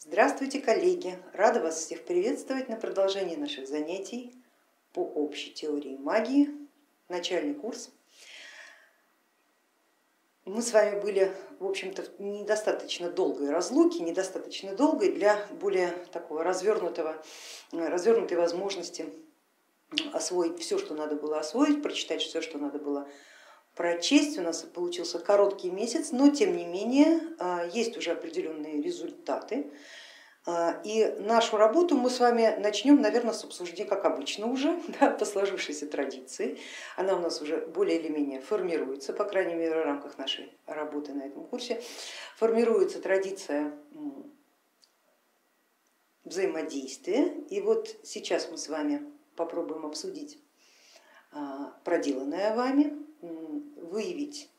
Здравствуйте, коллеги! Рада вас всех приветствовать на продолжении наших занятий по общей теории магии, начальный курс. Мы с вами были, в общем-то, недостаточно долгой разлуки, недостаточно долгой для более такого развернутого, развернутой возможности освоить все, что надо было освоить, прочитать все, что надо было прочесть. У нас получился короткий месяц, но тем не менее а, есть уже определенные результаты. А, и нашу работу мы с вами начнем, наверное, с обсуждения, как обычно уже, да, по сложившейся традиции. Она у нас уже более или менее формируется, по крайней мере в рамках нашей работы на этом курсе. Формируется традиция взаимодействия. И вот сейчас мы с вами попробуем обсудить а, проделанное вами, выявить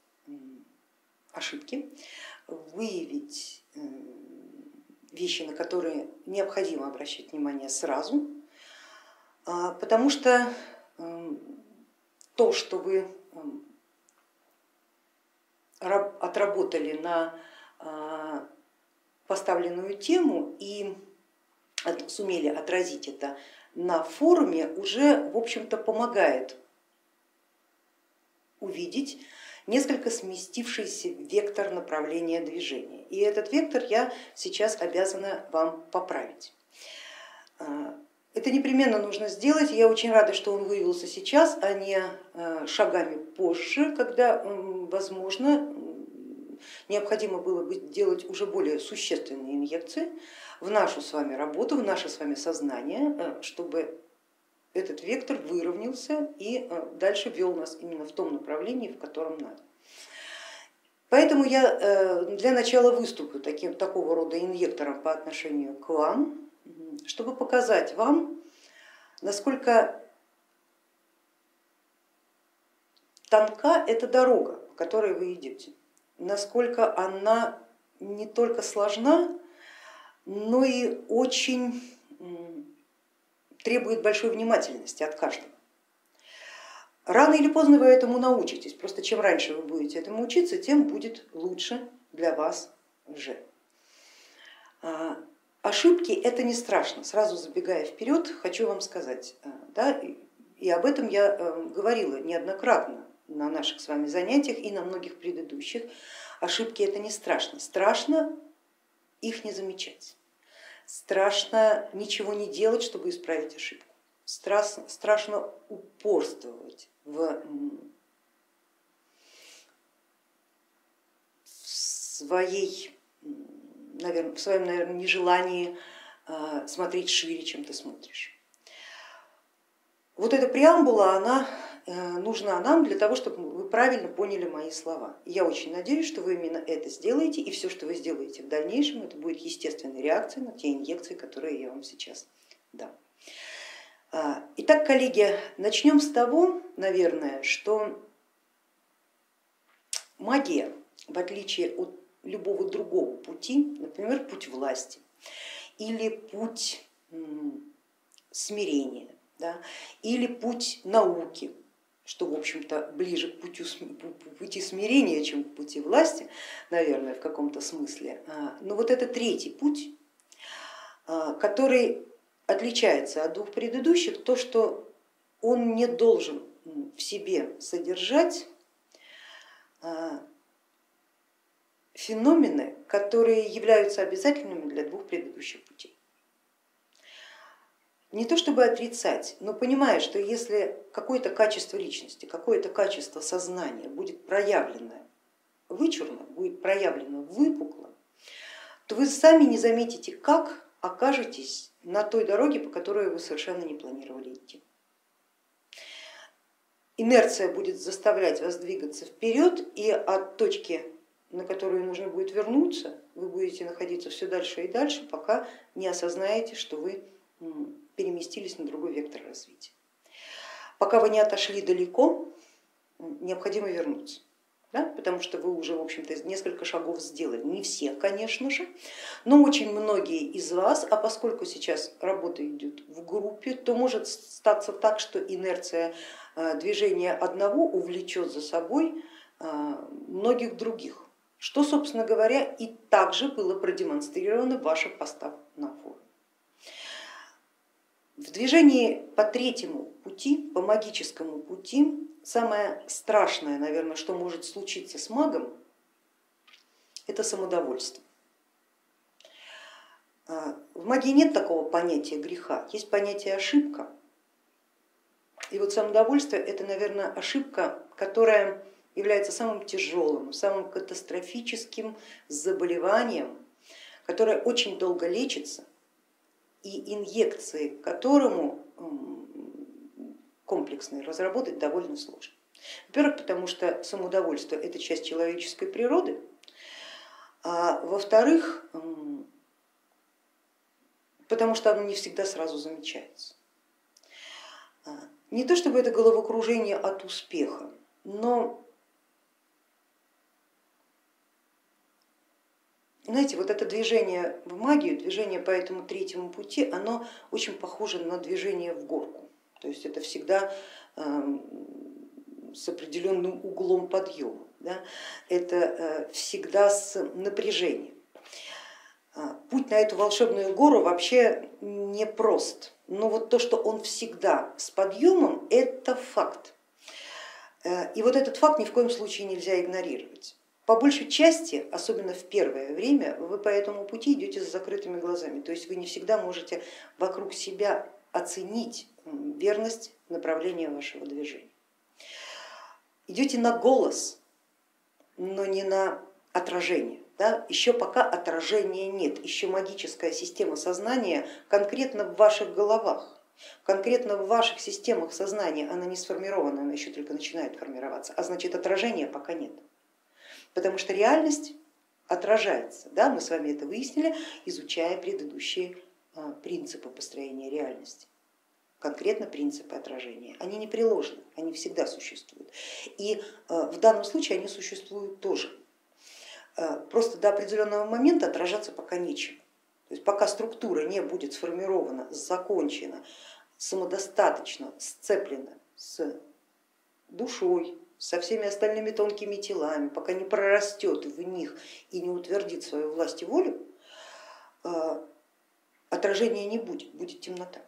ошибки, выявить вещи, на которые необходимо обращать внимание сразу, а, потому что то, что вы отработали на а, поставленную тему и сумели отразить это на форуме, уже в общем-то помогает увидеть несколько сместившийся вектор направления движения. И этот вектор я сейчас обязана вам поправить. А, это непременно нужно сделать. Я очень рада, что он выявился сейчас, а не а, шагами позже, когда, возможно, необходимо было бы делать уже более существенные инъекции в нашу с вами работу, в наше с вами сознание, э, чтобы этот вектор выровнялся и э, дальше вел нас именно в том направлении, в котором надо. Поэтому я э, для начала выступлю таким, такого рода инъектором по отношению к вам, чтобы показать вам, насколько тонка эта дорога, по которой вы идете, насколько она не только сложна, но и очень требует большой внимательности от каждого. Рано или поздно вы этому научитесь, просто чем раньше вы будете этому учиться, тем будет лучше для вас уже. А, ошибки это не страшно, сразу забегая вперед, хочу вам сказать, а, да, и об этом я э, говорила неоднократно на наших с вами занятиях и на многих предыдущих. Ошибки это не страшно, страшно их не замечать страшно ничего не делать, чтобы исправить ошибку. Страшно, страшно упорствовать в своей, наверное, в своем наверное, нежелании а, смотреть шире, чем ты смотришь. Вот эта преамбула, она Э, нужна нам для того, чтобы правильно поняли мои слова. Я очень надеюсь, что вы именно это сделаете, и все, что вы сделаете в дальнейшем, это будет естественной реакцией на те инъекции, которые я вам сейчас дам. А, итак, коллеги, начнем с того, наверное, что магия, в отличие от любого другого пути, например, путь власти или путь смирения, да, или путь науки, что в общем-то ближе к пути, пути смирения, чем к пути власти, наверное, в каком-то смысле. А, но вот это третий путь, а, который отличается от двух предыдущих, то, что он не должен в себе содержать а, феномены, которые являются обязательными для двух предыдущих путей не то чтобы отрицать, но понимая, что если какое-то качество личности, какое-то качество сознания будет проявлено вычурно, будет проявлено выпукло, то вы сами не заметите, как окажетесь на той дороге, по которой вы совершенно не планировали идти. Инерция будет заставлять вас двигаться вперед, и от точки, на которую нужно будет вернуться, вы будете находиться все дальше и дальше, пока не осознаете, что вы переместились на другой вектор развития. Пока вы не отошли далеко, необходимо вернуться. Да, потому что вы уже, в общем-то, несколько шагов сделали. Не все, конечно же, но очень многие из вас, а поскольку сейчас работа идет в группе, то может статься так, что инерция э, движения одного увлечет за собой э, многих других. что, собственно говоря, и также было продемонстрировано в ваших на форуме. В движении по третьему пути, по магическому пути, самое страшное, наверное, что может случиться с магом, это самодовольство. А, в магии нет такого понятия греха, есть понятие ошибка. И вот самодовольство это, наверное, ошибка, которая является самым тяжелым, самым катастрофическим заболеванием, которое очень долго лечится и инъекции которому комплексные разработать довольно сложно. Во-первых, потому что самоудовольство это часть человеческой природы, а во-вторых, потому что оно не всегда сразу замечается. А, не то чтобы это головокружение от успеха, но знаете, вот это движение в магию, движение по этому третьему пути, оно очень похоже на движение в горку. То есть это всегда эм, с определенным углом подъема, да? это э, всегда с напряжением. А, путь на эту волшебную гору вообще не прост, но вот то, что он всегда с подъемом, это факт. Э, и вот этот факт ни в коем случае нельзя игнорировать. По большей части, особенно в первое время, вы по этому пути идете с закрытыми глазами, то есть вы не всегда можете вокруг себя оценить верность направления вашего движения. Идете на голос, но не на отражение. Да? Еще пока отражения нет, еще магическая система сознания конкретно в ваших головах, конкретно в ваших системах сознания она не сформирована, она еще только начинает формироваться, а значит отражения пока нет потому что реальность отражается. Да? Мы с вами это выяснили, изучая предыдущие а, принципы построения реальности конкретно принципы отражения. Они не приложены, они всегда существуют. И а, в данном случае они существуют тоже. А, просто до определенного момента отражаться пока нечем. То есть пока структура не будет сформирована, закончена, самодостаточно сцеплена с душой, со всеми остальными тонкими телами, пока не прорастет в них и не утвердит свою власть и волю, э, отражения не будет, будет темнота.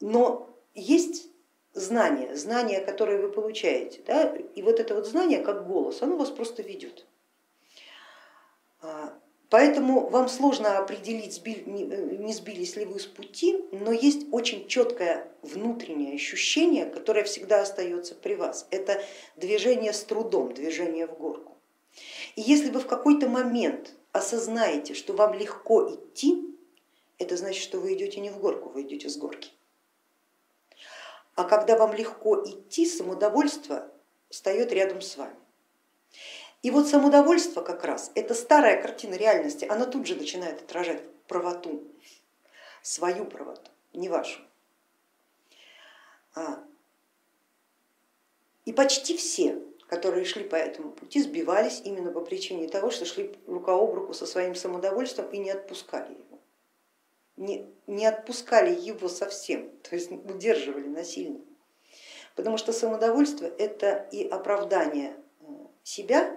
Но есть знание, знание, которое вы получаете, да, и вот это вот знание, как голос, оно вас просто ведет. Поэтому вам сложно определить, не сбились ли вы с пути, но есть очень четкое внутреннее ощущение, которое всегда остается при вас. Это движение с трудом, движение в горку. И если вы в какой-то момент осознаете, что вам легко идти, это значит, что вы идете не в горку, вы идете с горки. А когда вам легко идти, самодовольство встает рядом с вами. И вот самодовольство как раз, это старая картина реальности, она тут же начинает отражать правоту, свою правоту, не вашу. А, и почти все, которые шли по этому пути, сбивались именно по причине того, что шли рука об руку со своим самодовольством и не отпускали его. Не, не отпускали его совсем, то есть удерживали насильно. Потому что самодовольство это и оправдание э, себя,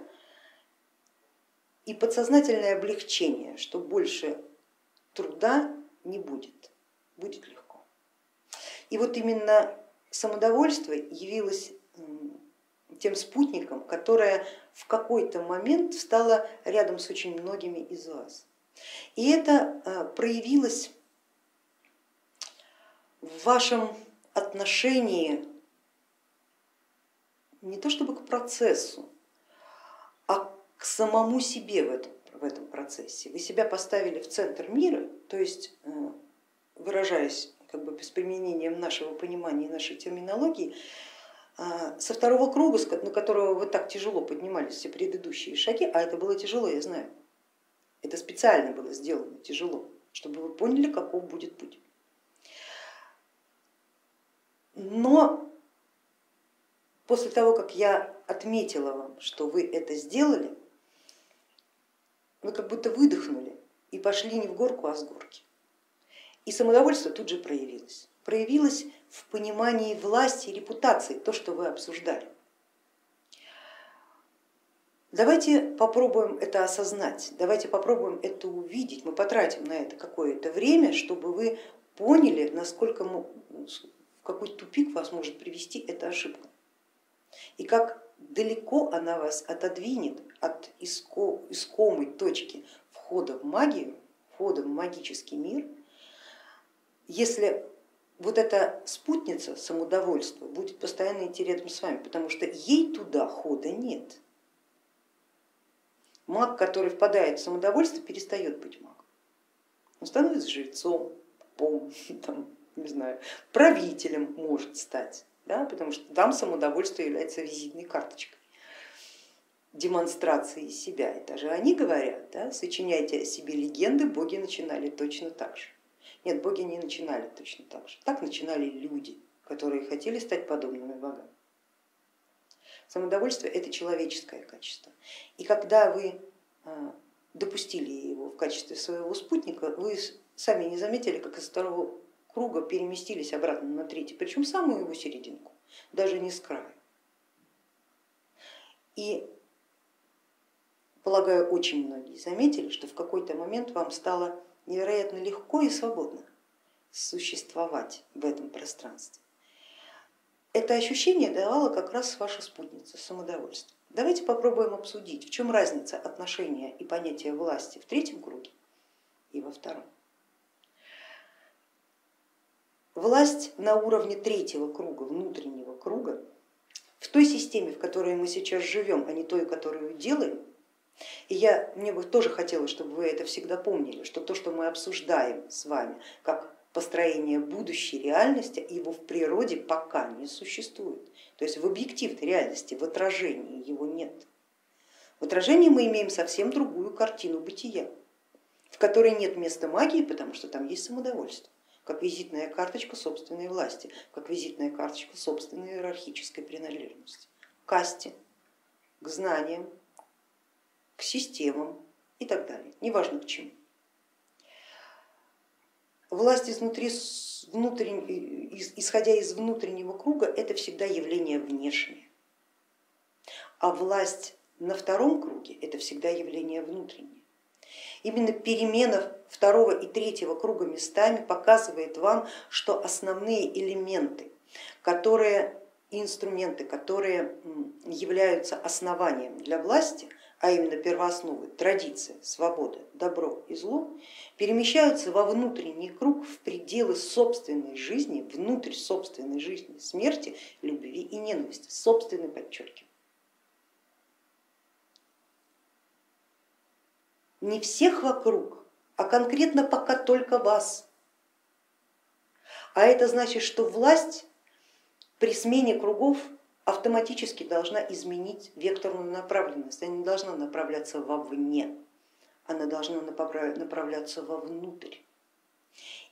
и подсознательное облегчение, что больше труда не будет, будет легко. И вот именно самодовольство явилось тем спутником, которое в какой-то момент встало рядом с очень многими из вас. И это э, проявилось в вашем отношении не то чтобы к процессу, к самому себе в этом, в этом процессе. Вы себя поставили в центр мира, то есть э, выражаясь как бы без применения нашего понимания и нашей терминологии, э, со второго круга, на которого вы так тяжело поднимались все предыдущие шаги, а это было тяжело, я знаю, это специально было сделано тяжело, чтобы вы поняли, каков будет путь. Но после того, как я отметила вам, что вы это сделали, вы как будто выдохнули и пошли не в горку, а с горки. И самодовольство тут же проявилось. Проявилось в понимании власти и репутации, то, что вы обсуждали. Давайте попробуем это осознать, давайте попробуем это увидеть, мы потратим на это какое-то время, чтобы вы поняли, насколько, в какой тупик вас может привести эта ошибка и как далеко она вас отодвинет от искомой точки входа в магию, входа в магический мир, если вот эта спутница самодовольства будет постоянно идти рядом с вами, потому что ей туда хода нет. Маг, который впадает в самодовольство, перестает быть магом. Он становится жрецом, пом, там, не знаю, правителем может стать, да, потому что там самодовольство является визитной карточкой демонстрации себя. Это же они говорят, да, сочиняйте о себе легенды, боги начинали точно так же. Нет, боги не начинали точно так же. Так начинали люди, которые хотели стать подобными богам. Самодовольство это человеческое качество. И когда вы а, допустили его в качестве своего спутника, вы сами не заметили, как из второго круга переместились обратно на третий, причем самую его серединку, даже не с края. И полагаю, очень многие заметили, что в какой-то момент вам стало невероятно легко и свободно существовать в этом пространстве. Это ощущение давала как раз ваша спутница, самодовольство. Давайте попробуем обсудить, в чем разница отношения и понятия власти в третьем круге и во втором. Власть на уровне третьего круга, внутреннего круга, в той системе, в которой мы сейчас живем, а не той, которую делаем, и я, мне бы тоже хотелось, чтобы вы это всегда помнили, что то, что мы обсуждаем с вами, как построение будущей реальности, его в природе пока не существует. То есть в объективной реальности, в отражении его нет. В отражении мы имеем совсем другую картину бытия, в которой нет места магии, потому что там есть самодовольство, как визитная карточка собственной власти, как визитная карточка собственной иерархической принадлежности, к касте, к знаниям, к системам и так далее, неважно к чему. Власть изнутри, внутрен... исходя из внутреннего круга, это всегда явление внешнее, а власть на втором круге это всегда явление внутреннее. Именно перемена второго и третьего круга местами показывает вам, что основные элементы, которые инструменты, которые являются основанием для власти, а именно первоосновы, традиция, свобода, добро и зло, перемещаются во внутренний круг в пределы собственной жизни, внутрь собственной жизни, смерти, любви и ненависти, собственной подчеркиваю. Не всех вокруг, а конкретно пока только вас. А это значит, что власть при смене кругов автоматически должна изменить векторную направленность, она не должна направляться вовне, она должна направляться вовнутрь.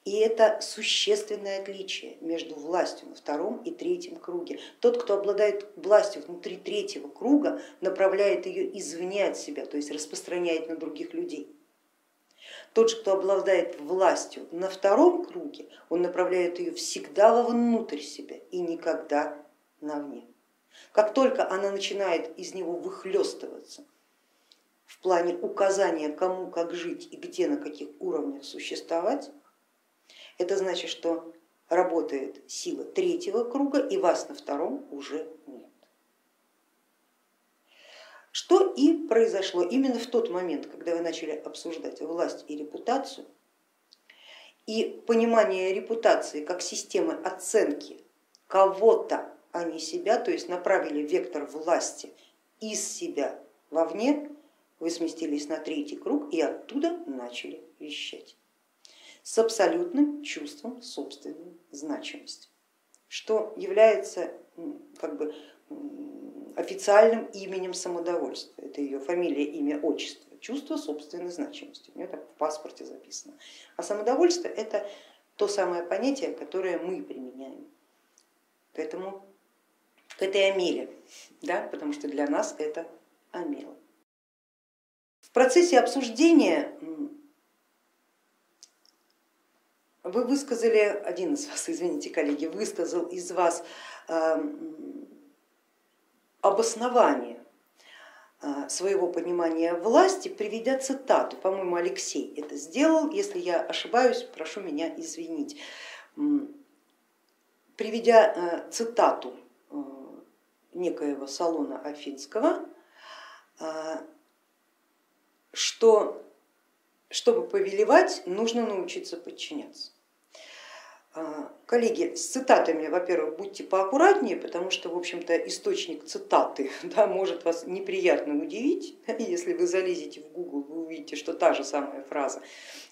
И это существенное отличие между властью на втором и третьем круге. Тот, кто обладает властью внутри третьего круга, направляет ее извне от себя, то есть распространяет на других людей. Тот же, кто обладает властью на втором круге, он направляет ее всегда вовнутрь себя и никогда навне. Как только она начинает из него выхлестываться в плане указания, кому как жить и где на каких уровнях существовать, это значит, что работает сила третьего круга и вас на втором уже нет. Что и произошло именно в тот момент, когда вы начали обсуждать власть и репутацию, и понимание репутации как системы оценки кого-то а не себя, то есть направили вектор власти из себя вовне, вы сместились на третий круг и оттуда начали вещать с абсолютным чувством собственной значимости, что является как бы официальным именем самодовольства. Это ее фамилия, имя, отчество, чувство собственной значимости. У нее так в паспорте записано. А самодовольство это то самое понятие, которое мы применяем к этому к этой амеле, да, потому что для нас это амела. В процессе обсуждения вы высказали, один из вас, извините, коллеги, высказал из вас э, обоснование а, своего понимания власти, приведя цитату, по-моему, Алексей это сделал, если я ошибаюсь, прошу меня извинить, приведя а, цитату а, некоего салона Афинского, что чтобы повелевать, нужно научиться подчиняться. А, коллеги, с цитатами, во-первых, будьте поаккуратнее, потому что, в общем-то, источник цитаты да, может вас неприятно удивить. Если вы залезете в Google, вы увидите, что та же самая фраза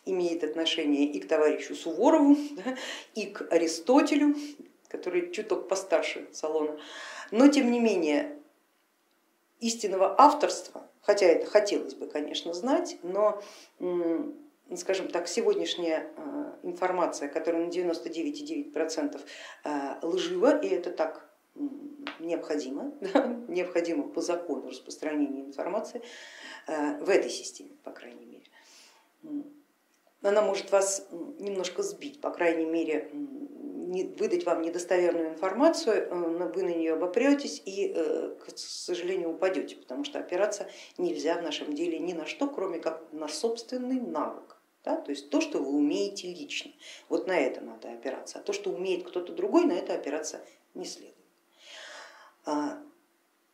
имеет отношение и к товарищу Суворову, да, и к Аристотелю, который чуток постарше Салона. Но, тем не менее, истинного авторства, хотя это хотелось бы, конечно, знать, но скажем так, сегодняшняя э, информация, которая на 99,9% э, лжива, и это так необходимо, необходимо по закону распространения информации э, в этой системе, по крайней мере. Она может вас немножко сбить, по крайней мере, выдать вам недостоверную информацию, вы на нее обопретесь и, к сожалению, упадете, потому что опираться нельзя в нашем деле ни на что, кроме как на собственный навык да? то есть то, что вы умеете лично, вот на это надо опираться, а то, что умеет кто-то другой, на это опираться не следует. А,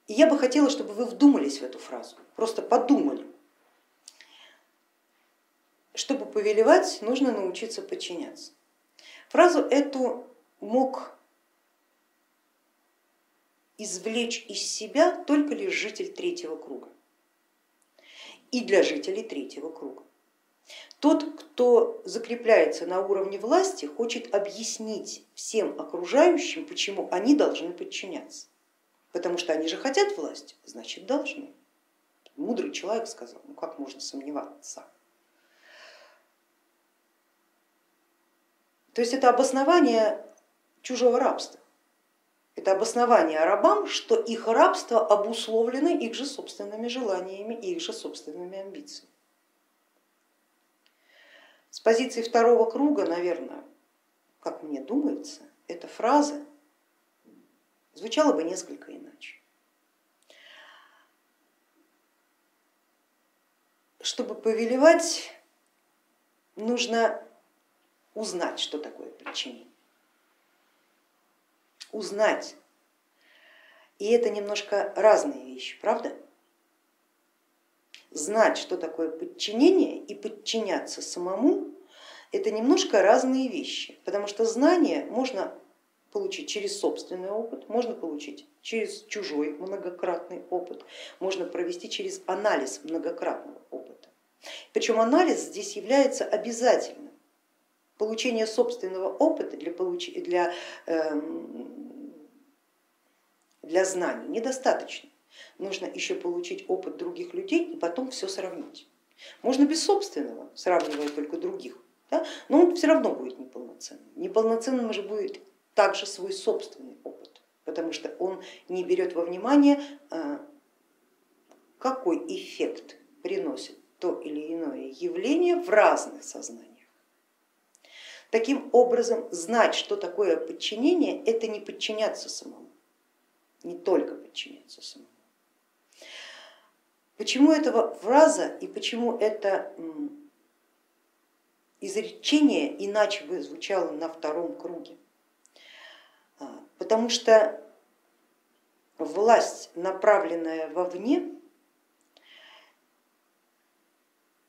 и я бы хотела, чтобы вы вдумались в эту фразу, просто подумали. Чтобы повелевать, нужно научиться подчиняться. Фразу эту мог извлечь из себя только лишь житель третьего круга и для жителей третьего круга. Тот, кто закрепляется на уровне власти, хочет объяснить всем окружающим, почему они должны подчиняться. Потому что они же хотят власти, значит должны. Мудрый человек сказал, ну как можно сомневаться. То есть это обоснование чужого рабства. Это обоснование рабам, что их рабство обусловлено их же собственными желаниями, их же собственными амбициями. С позиции второго круга, наверное, как мне думается, эта фраза звучала бы несколько иначе. Чтобы повелевать, нужно узнать, что такое подчинение. Узнать. И это немножко разные вещи, правда? знать, что такое подчинение и подчиняться самому, это немножко разные вещи, потому что знание можно получить через собственный опыт, можно получить через чужой многократный опыт, можно провести через анализ многократного опыта. Причем анализ здесь является обязательным. Получение собственного опыта для, получ... для, эм, для знаний недостаточно нужно еще получить опыт других людей и потом все сравнить. Можно без собственного, сравнивая только других, да? но он все равно будет неполноценным. Неполноценным же будет также свой собственный опыт, потому что он не берет во внимание, а, какой эффект приносит то или иное явление в разных сознаниях. Таким образом, знать, что такое подчинение, это не подчиняться самому, не только подчиняться самому. Почему эта фраза и почему это изречение иначе бы звучало на втором круге? А, потому что власть, направленная вовне,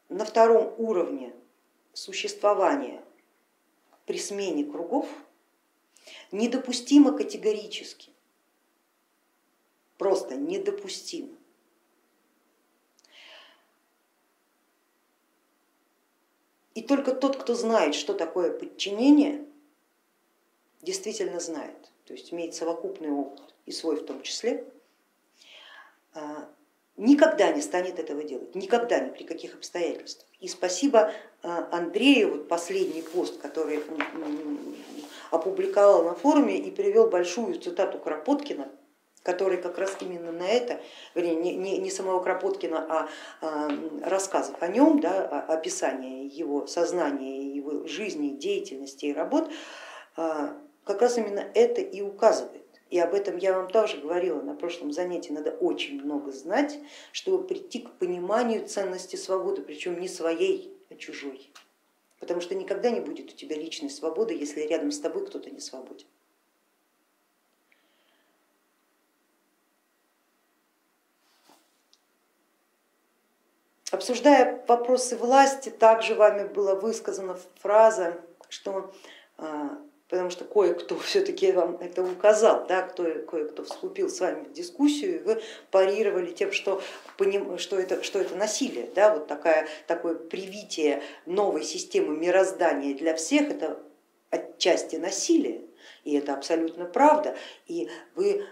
на втором уровне существования при смене кругов недопустимо категорически, просто недопустимо. И только тот, кто знает, что такое подчинение, действительно знает, то есть имеет совокупный опыт и свой в том числе, а, никогда не станет этого делать, никогда, ни при каких обстоятельствах. И спасибо а, Андрею, вот последний пост, который опубликовал на форуме и привел большую цитату Кропоткина, который как раз именно на это, вернее, не, не, не самого Кропоткина, а, а рассказов о нем, да, описание его сознания, его жизни, деятельности и работ, а, как раз именно это и указывает. И об этом я вам тоже говорила на прошлом занятии, надо очень много знать, чтобы прийти к пониманию ценности свободы, причем не своей, а чужой. Потому что никогда не будет у тебя личной свободы, если рядом с тобой кто-то не свободен. Обсуждая вопросы власти, также вами была высказана фраза, что а, потому что кое-кто все-таки вам это указал, да, кто, кое-кто вступил с вами в дискуссию, и вы парировали тем, что, что, это, что это насилие, да, вот такая, такое привитие новой системы мироздания для всех, это отчасти насилие, и это абсолютно правда. И вы,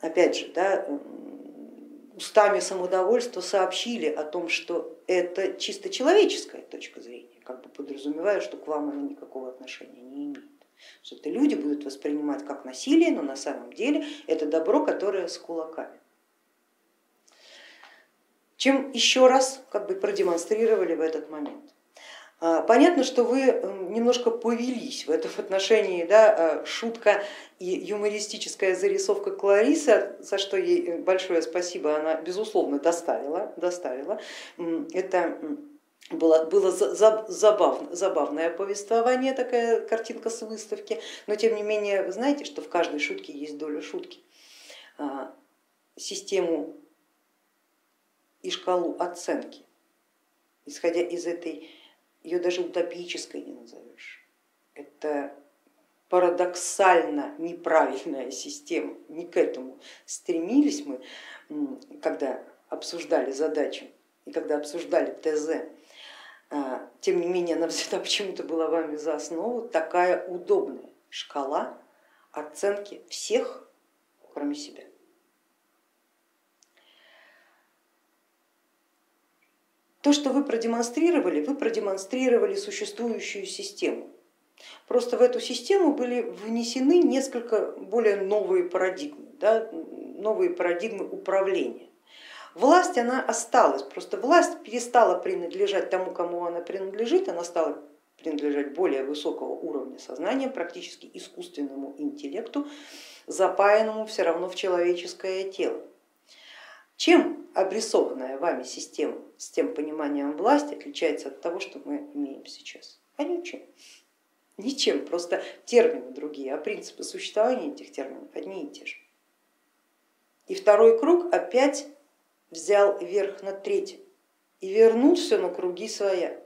опять же, да, устами самодовольства сообщили о том, что это чисто человеческая точка зрения, как бы подразумевая, что к вам она никакого отношения не имеет. Что это люди будут воспринимать как насилие, но на самом деле это добро, которое с кулаками. Чем еще раз как бы продемонстрировали в этот момент. А, понятно, что вы немножко повелись в этом отношении, да, а, шутка и юмористическая зарисовка Кларисы, за что ей большое спасибо, она безусловно доставила. доставила. Это было, было забавно, забавное повествование, такая картинка с выставки, но тем не менее вы знаете, что в каждой шутке есть доля шутки. А, систему и шкалу оценки, исходя из этой ее даже утопической не назовешь. Это парадоксально неправильная система, не к этому стремились мы, когда обсуждали задачу и когда обсуждали ТЗ. А, тем не менее, она всегда почему-то была вами за основу такая удобная шкала оценки всех, кроме себя. То, что вы продемонстрировали, вы продемонстрировали существующую систему. Просто в эту систему были внесены несколько более новые парадигмы, да, новые парадигмы управления. Власть она осталась, просто власть перестала принадлежать тому, кому она принадлежит, она стала принадлежать более высокого уровня сознания, практически искусственному интеллекту, запаянному все равно в человеческое тело. Чем обрисованная вами система с тем пониманием власти отличается от того, что мы имеем сейчас? А ничем. Ничем, просто термины другие, а принципы существования этих терминов одни и те же. И второй круг опять взял верх над третьим и вернулся на круги своя,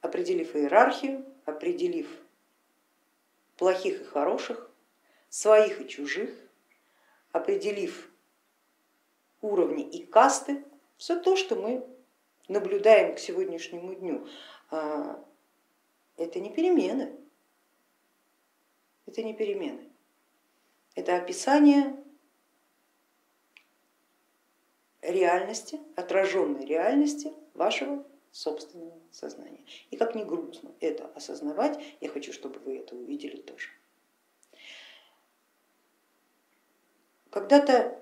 определив иерархию, определив плохих и хороших, своих и чужих, определив уровни и касты, все то, что мы наблюдаем к сегодняшнему дню, а, это не перемены, это не перемены, это описание реальности, отраженной реальности вашего собственного сознания. И как ни грустно это осознавать, я хочу, чтобы вы это увидели тоже. Когда-то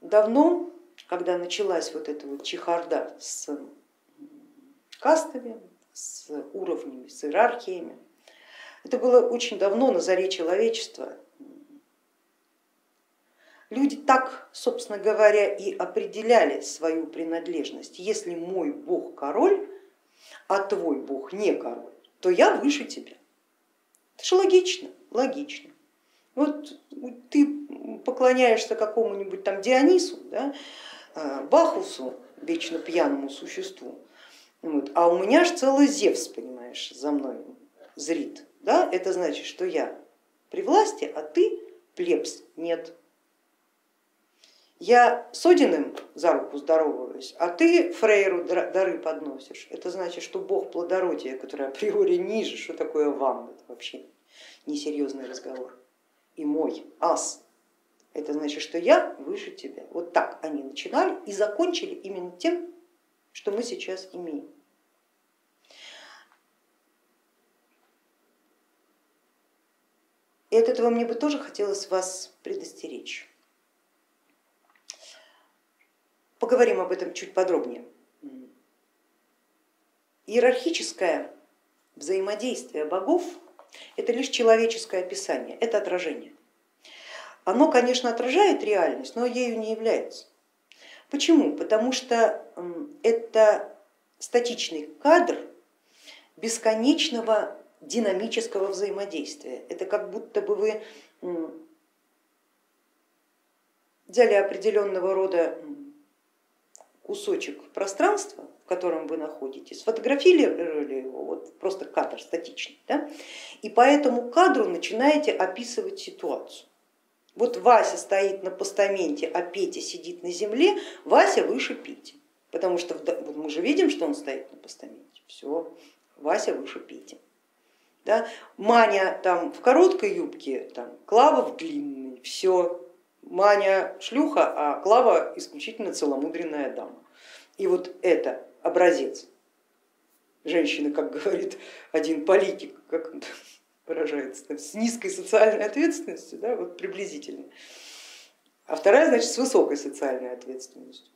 давно, когда началась вот эта вот чехарда с кастами, с уровнями, с иерархиями, это было очень давно на заре человечества. Люди так, собственно говоря, и определяли свою принадлежность. Если мой бог король, а твой бог не король, то я выше тебя. Это же логично, логично. Вот ты поклоняешься какому-нибудь там Дионису, да, а, Бахусу, вечно пьяному существу, вот, а у меня же целый Зевс, понимаешь, за мной зрит. Да? Это значит, что я при власти, а ты плебс, нет. Я с Одиным за руку здороваюсь, а ты Фрейру дары подносишь. Это значит, что бог плодородия, который априори ниже, что такое вам, это вообще несерьезный разговор и мой ас, это значит, что я выше тебя. Вот так они начинали и закончили именно тем, что мы сейчас имеем. И от этого мне бы тоже хотелось вас предостеречь. Поговорим об этом чуть подробнее. Иерархическое взаимодействие богов Это лишь человеческое описание, это отражение. Оно, конечно, отражает реальность, но ею не является. Почему? Потому что это статичный кадр бесконечного динамического взаимодействия. Это как будто бы вы взяли определенного рода кусочек пространства, в котором вы находитесь, сфотографировали его, вот просто кадр статичный, да, и по этому кадру начинаете описывать ситуацию. Вот Вася стоит на постаменте, а Петя сидит на земле, Вася выше Пети, потому что вот мы же видим, что он стоит на постаменте, все, Вася выше Пети. Да? Маня там в короткой юбке, там, Клава в длинной, все, Маня шлюха, а Клава исключительно целомудренная дама. И вот это образец женщины, как говорит один политик, как он выражается, с низкой социальной ответственностью, да, вот приблизительно. А вторая, значит, с высокой социальной ответственностью.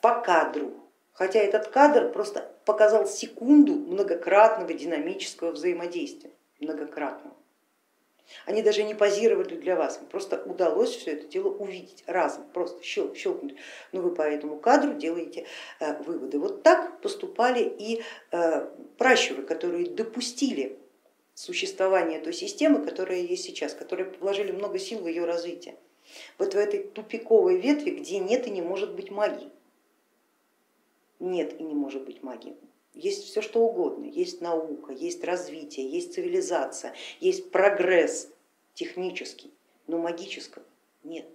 По кадру. Хотя этот кадр просто показал секунду многократного динамического взаимодействия, многократного. Они даже не позировали для вас, им просто удалось все это дело увидеть разом, просто щелк, щелкнуть. Но вы по этому кадру делаете э, выводы. Вот так поступали и э, пращуры, которые допустили существование той системы, которая есть сейчас, которые вложили много сил в ее развитие. Вот в этой тупиковой ветви, где нет и не может быть магии. Нет и не может быть магии. Есть все что угодно, есть наука, есть развитие, есть цивилизация, есть прогресс технический, но магического нет.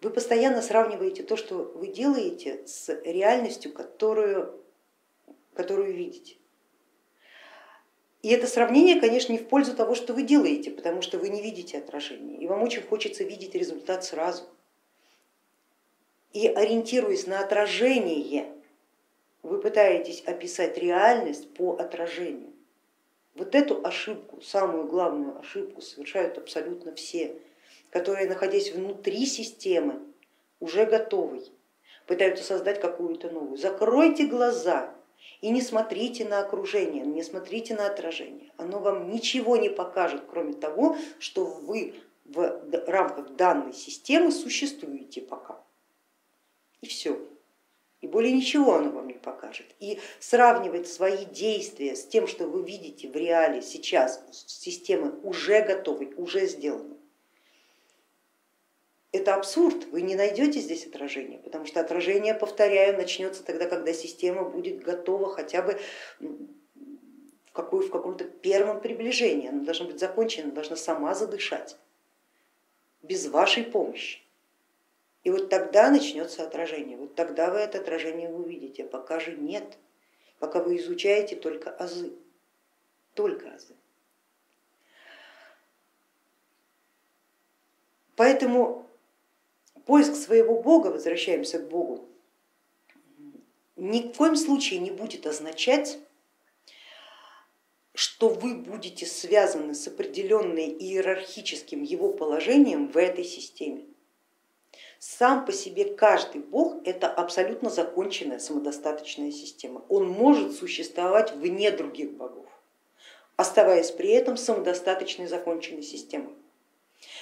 Вы постоянно сравниваете то, что вы делаете, с реальностью, которую, которую видите. И это сравнение, конечно, не в пользу того, что вы делаете, потому что вы не видите отражения, и вам очень хочется видеть результат сразу. И ориентируясь на отражение, вы пытаетесь описать реальность по отражению. Вот эту ошибку, самую главную ошибку совершают абсолютно все, которые, находясь внутри системы, уже готовы, пытаются создать какую-то новую. Закройте глаза и не смотрите на окружение, не смотрите на отражение. Оно вам ничего не покажет, кроме того, что вы в рамках данной системы существуете пока. И все и более ничего оно вам не покажет. И сравнивать свои действия с тем, что вы видите в реале сейчас, системы уже готовы, уже сделаны. Это абсурд, вы не найдете здесь отражения, потому что отражение, повторяю, начнется тогда, когда система будет готова хотя бы в, какой, в каком-то первом приближении, она должна быть закончена, должна сама задышать, без вашей помощи. И вот тогда начнется отражение, вот тогда вы это отражение увидите, а пока же нет, пока вы изучаете только азы, только азы. Поэтому поиск своего Бога, возвращаемся к Богу, ни в коем случае не будет означать, что вы будете связаны с определенным иерархическим его положением в этой системе. Сам по себе каждый бог это абсолютно законченная самодостаточная система. Он может существовать вне других богов, оставаясь при этом самодостаточной законченной системой.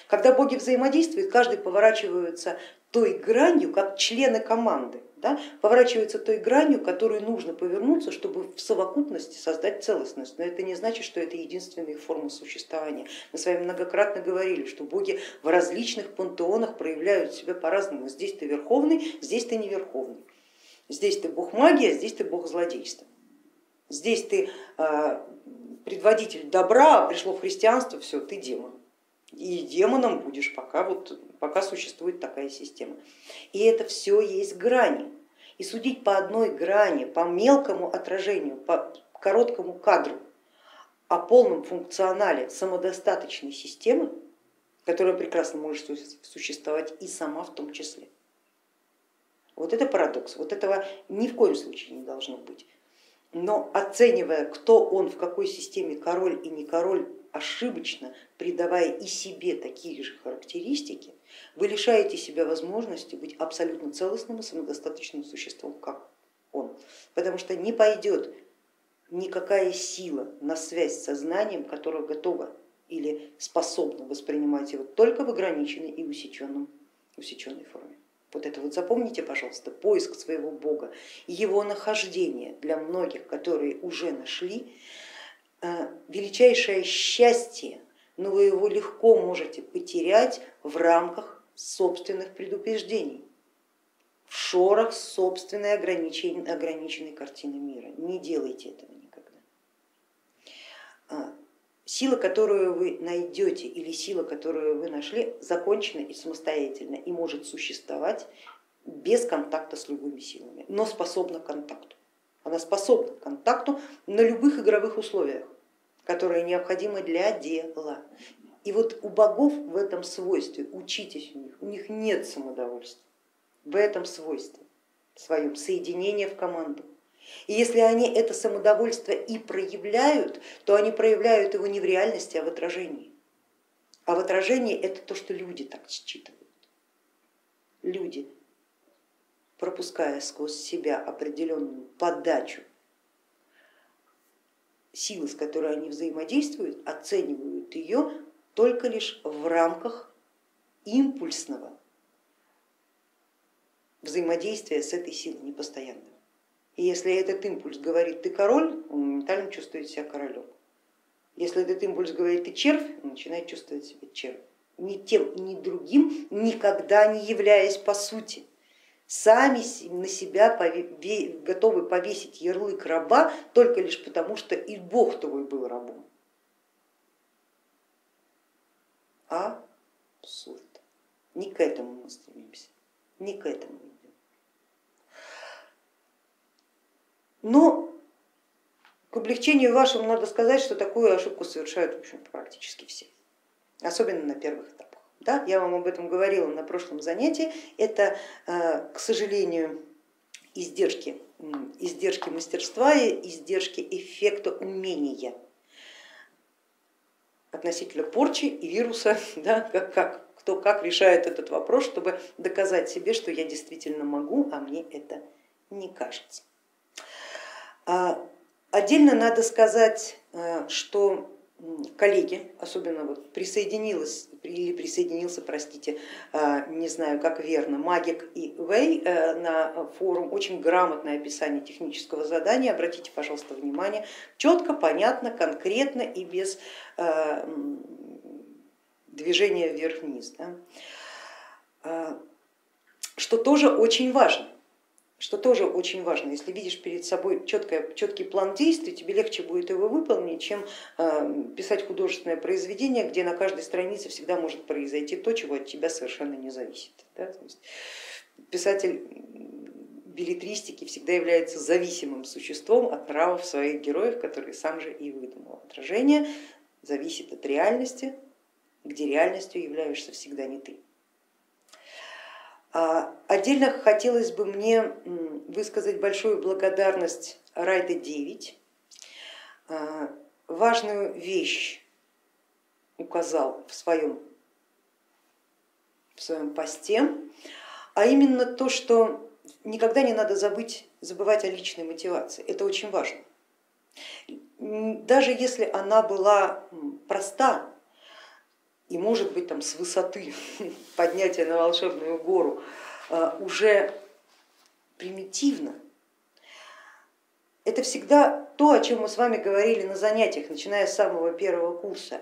Когда боги взаимодействуют, каждый поворачивается той гранью, как члены команды, да, поворачивается той гранью, которую нужно повернуться, чтобы в совокупности создать целостность. Но это не значит, что это единственная форма существования. Мы с вами многократно говорили, что боги в различных пантеонах проявляют себя по-разному. Здесь ты верховный, здесь ты не верховный. Здесь ты бог магии, а здесь ты бог злодейства. Здесь ты э, предводитель добра, а пришло христианство, все, ты демон и демоном будешь, пока, вот, пока существует такая система. И это все есть грани. И судить по одной грани, по мелкому отражению, по короткому кадру о полном функционале самодостаточной системы, которая прекрасно может существовать и сама в том числе. Вот это парадокс, вот этого ни в коем случае не должно быть. Но оценивая, кто он в какой системе король и не король, ошибочно придавая и себе такие же характеристики, вы лишаете себя возможности быть абсолютно целостным и самодостаточным существом, как он. Потому что не пойдет никакая сила на связь с сознанием, которая готова или способна воспринимать его только в ограниченной и усеченном, усеченной форме. Вот это вот запомните, пожалуйста, поиск своего Бога, его нахождение для многих, которые уже нашли, величайшее счастье, но вы его легко можете потерять в рамках собственных предубеждений, в шорах собственной ограниченной, картины мира. Не делайте этого никогда. А, сила, которую вы найдете или сила, которую вы нашли, закончена и самостоятельна и может существовать без контакта с любыми силами, но способна к контакту. Она способна к контакту на любых игровых условиях, которые необходимы для дела. И вот у богов в этом свойстве, учитесь у них, у них нет самодовольства, в этом свойстве своем соединение в команду. И если они это самодовольство и проявляют, то они проявляют его не в реальности, а в отражении. А в отражении это то, что люди так считывают. Люди, пропуская сквозь себя определенную подачу силы, с которой они взаимодействуют, оценивают ее только лишь в рамках импульсного взаимодействия с этой силой непостоянного. И если этот импульс говорит ты король, он моментально чувствует себя королем. Если этот импульс говорит ты червь, он начинает чувствовать себя червь. Ни тем, ни другим, никогда не являясь по сути. Сами на себя готовы повесить ярлык раба только лишь потому, что и Бог твой был рабом. Абсурд. Не к этому мы стремимся, не к этому Но к облегчению вашему надо сказать, что такую ошибку совершают в общем, практически все, особенно на первых этапах. Да, я вам об этом говорила на прошлом занятии. Это, э, к сожалению, издержки, издержки мастерства и издержки эффекта умения относительно порчи и вируса, да, как, как, кто как решает этот вопрос, чтобы доказать себе, что я действительно могу, а мне это не кажется. А, отдельно надо сказать, э, что коллеги, особенно вот присоединилась или присоединился, простите, э, не знаю как верно, Магик и Вэй э, на форум, очень грамотное описание технического задания, обратите, пожалуйста, внимание, четко, понятно, конкретно и без движения вверх-вниз, да? что тоже очень важно что тоже очень важно. Если видишь перед собой четкое, четкий план действий, тебе легче будет его выполнить, чем э, писать художественное произведение, где на каждой странице всегда может произойти то, чего от тебя совершенно не зависит. Да? Писатель билетристики всегда является зависимым существом от нравов своих героев, которые сам же и выдумал. Отражение зависит от реальности, где реальностью являешься всегда не ты. А, отдельно хотелось бы мне высказать большую благодарность Райда 9. А, важную вещь указал в своем, в своем посте, а именно то, что никогда не надо забыть, забывать о личной мотивации. Это очень важно. Даже если она была проста, и может быть там с высоты поднятия на волшебную гору а, уже примитивно, это всегда то, о чем мы с вами говорили на занятиях, начиная с самого первого курса.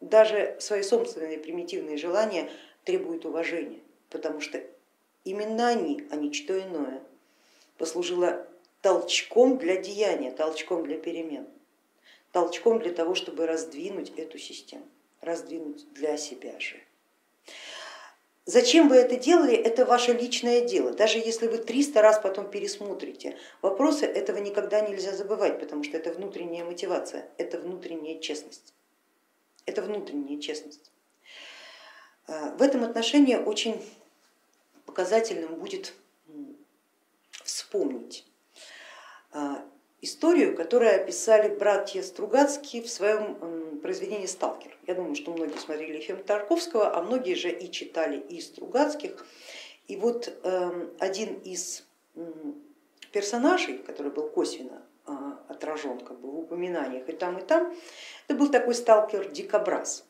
Даже свои собственные примитивные желания требуют уважения, потому что именно они, а не что иное, послужило толчком для деяния, толчком для перемен, толчком для того, чтобы раздвинуть эту систему раздвинуть для себя же. Зачем вы это делали, это ваше личное дело. Даже если вы 300 раз потом пересмотрите вопросы, этого никогда нельзя забывать, потому что это внутренняя мотивация, это внутренняя честность. Это внутренняя честность. А, в этом отношении очень показательным будет вспомнить а, историю, которую описали братья Стругацкие в своем произведении «Сталкер». Я думаю, что многие смотрели фильм Тарковского, а многие же и читали и Стругацких. И вот эм, один из персонажей, который был косвенно а, отражен как бы в упоминаниях и там, и там, это был такой сталкер Дикобраз,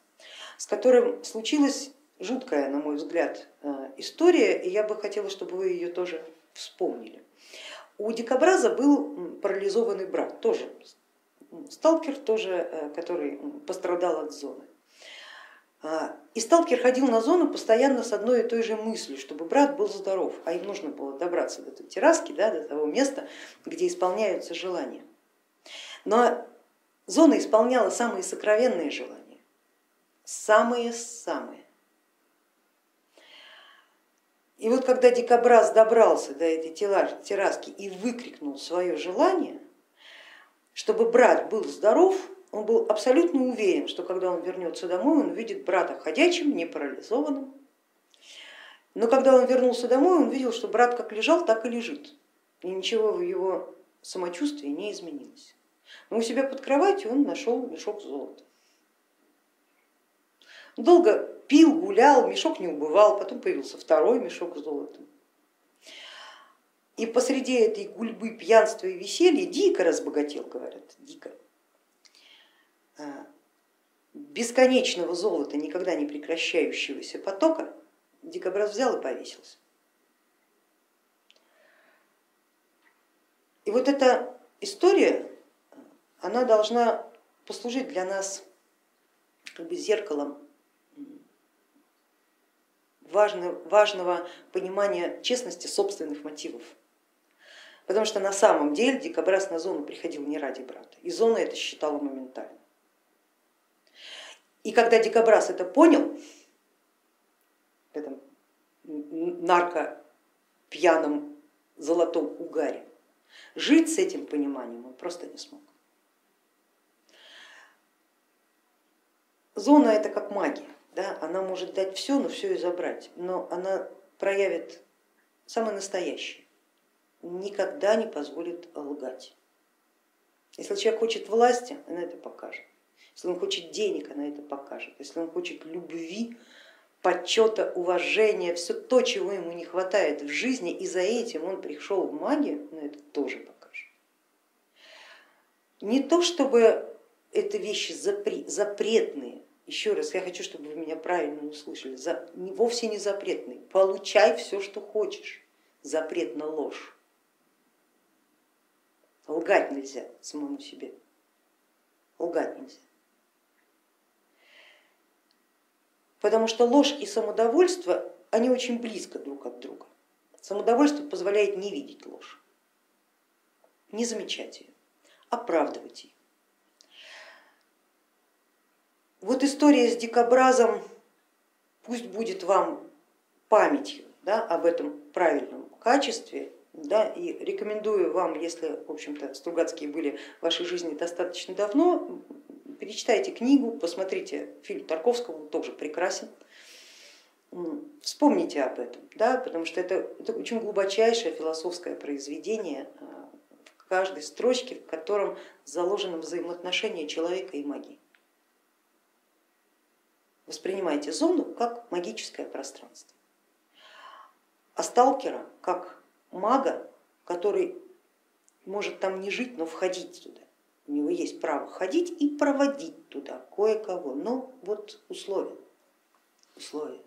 с которым случилась жуткая, на мой взгляд, э, история, и я бы хотела, чтобы вы ее тоже вспомнили. У дикобраза был парализованный брат, тоже сталкер, тоже, э, который пострадал от зоны. А, и сталкер ходил на зону постоянно с одной и той же мыслью, чтобы брат был здоров, а им нужно было добраться до этой терраски, да, до того места, где исполняются желания. Но зона исполняла самые сокровенные желания, самые-самые. И вот когда дикобраз добрался до этой терраски и выкрикнул свое желание, чтобы брат был здоров, он был абсолютно уверен, что когда он вернется домой, он увидит брата ходячим, не парализованным. Но когда он вернулся домой, он видел, что брат как лежал, так и лежит. И ничего в его самочувствии не изменилось. Но у себя под кроватью он нашел мешок золота. Долго пил, гулял, мешок не убывал, потом появился второй мешок с золотом. И посреди этой гульбы пьянства и веселья дико разбогател, говорят, дико. А, бесконечного золота, никогда не прекращающегося потока, дикобраз взял и повесился. И вот эта история, она должна послужить для нас как бы зеркалом важного, понимания честности собственных мотивов. Потому что на самом деле дикобраз на зону приходил не ради брата, и зона это считала моментально. И когда дикобраз это понял, в этом нарко пьяном золотом угаре, жить с этим пониманием он просто не смог. Зона это как магия, да? она может дать все, но все и забрать, но она проявит самое настоящее, никогда не позволит лгать. Если человек хочет власти, она это покажет. Если он хочет денег, она это покажет. Если он хочет любви, почета, уважения, все то, чего ему не хватает в жизни, и за этим он пришел в магию, она это тоже покажет. Не то, чтобы это вещи запретные, еще раз, я хочу, чтобы вы меня правильно услышали, за, вовсе не запретные, получай все, что хочешь, запрет на ложь. Лгать нельзя самому себе, лгать нельзя. потому что ложь и самодовольство, они очень близко друг от друга. Самодовольство позволяет не видеть ложь, не замечать ее, оправдывать ее. Вот история с дикобразом пусть будет вам памятью да, об этом правильном качестве, да, и рекомендую вам, если в общем-то Стругацкие были в вашей жизни достаточно давно, перечитайте книгу, посмотрите фильм Тарковского, он тоже прекрасен. Вспомните об этом, да, потому что это, это очень глубочайшее философское произведение а, в каждой строчке, в котором заложено взаимоотношение человека и магии. Воспринимайте зону как магическое пространство, а сталкера как мага, который может там не жить, но входить туда. У него есть право ходить и проводить туда кое-кого, но вот условия, условия.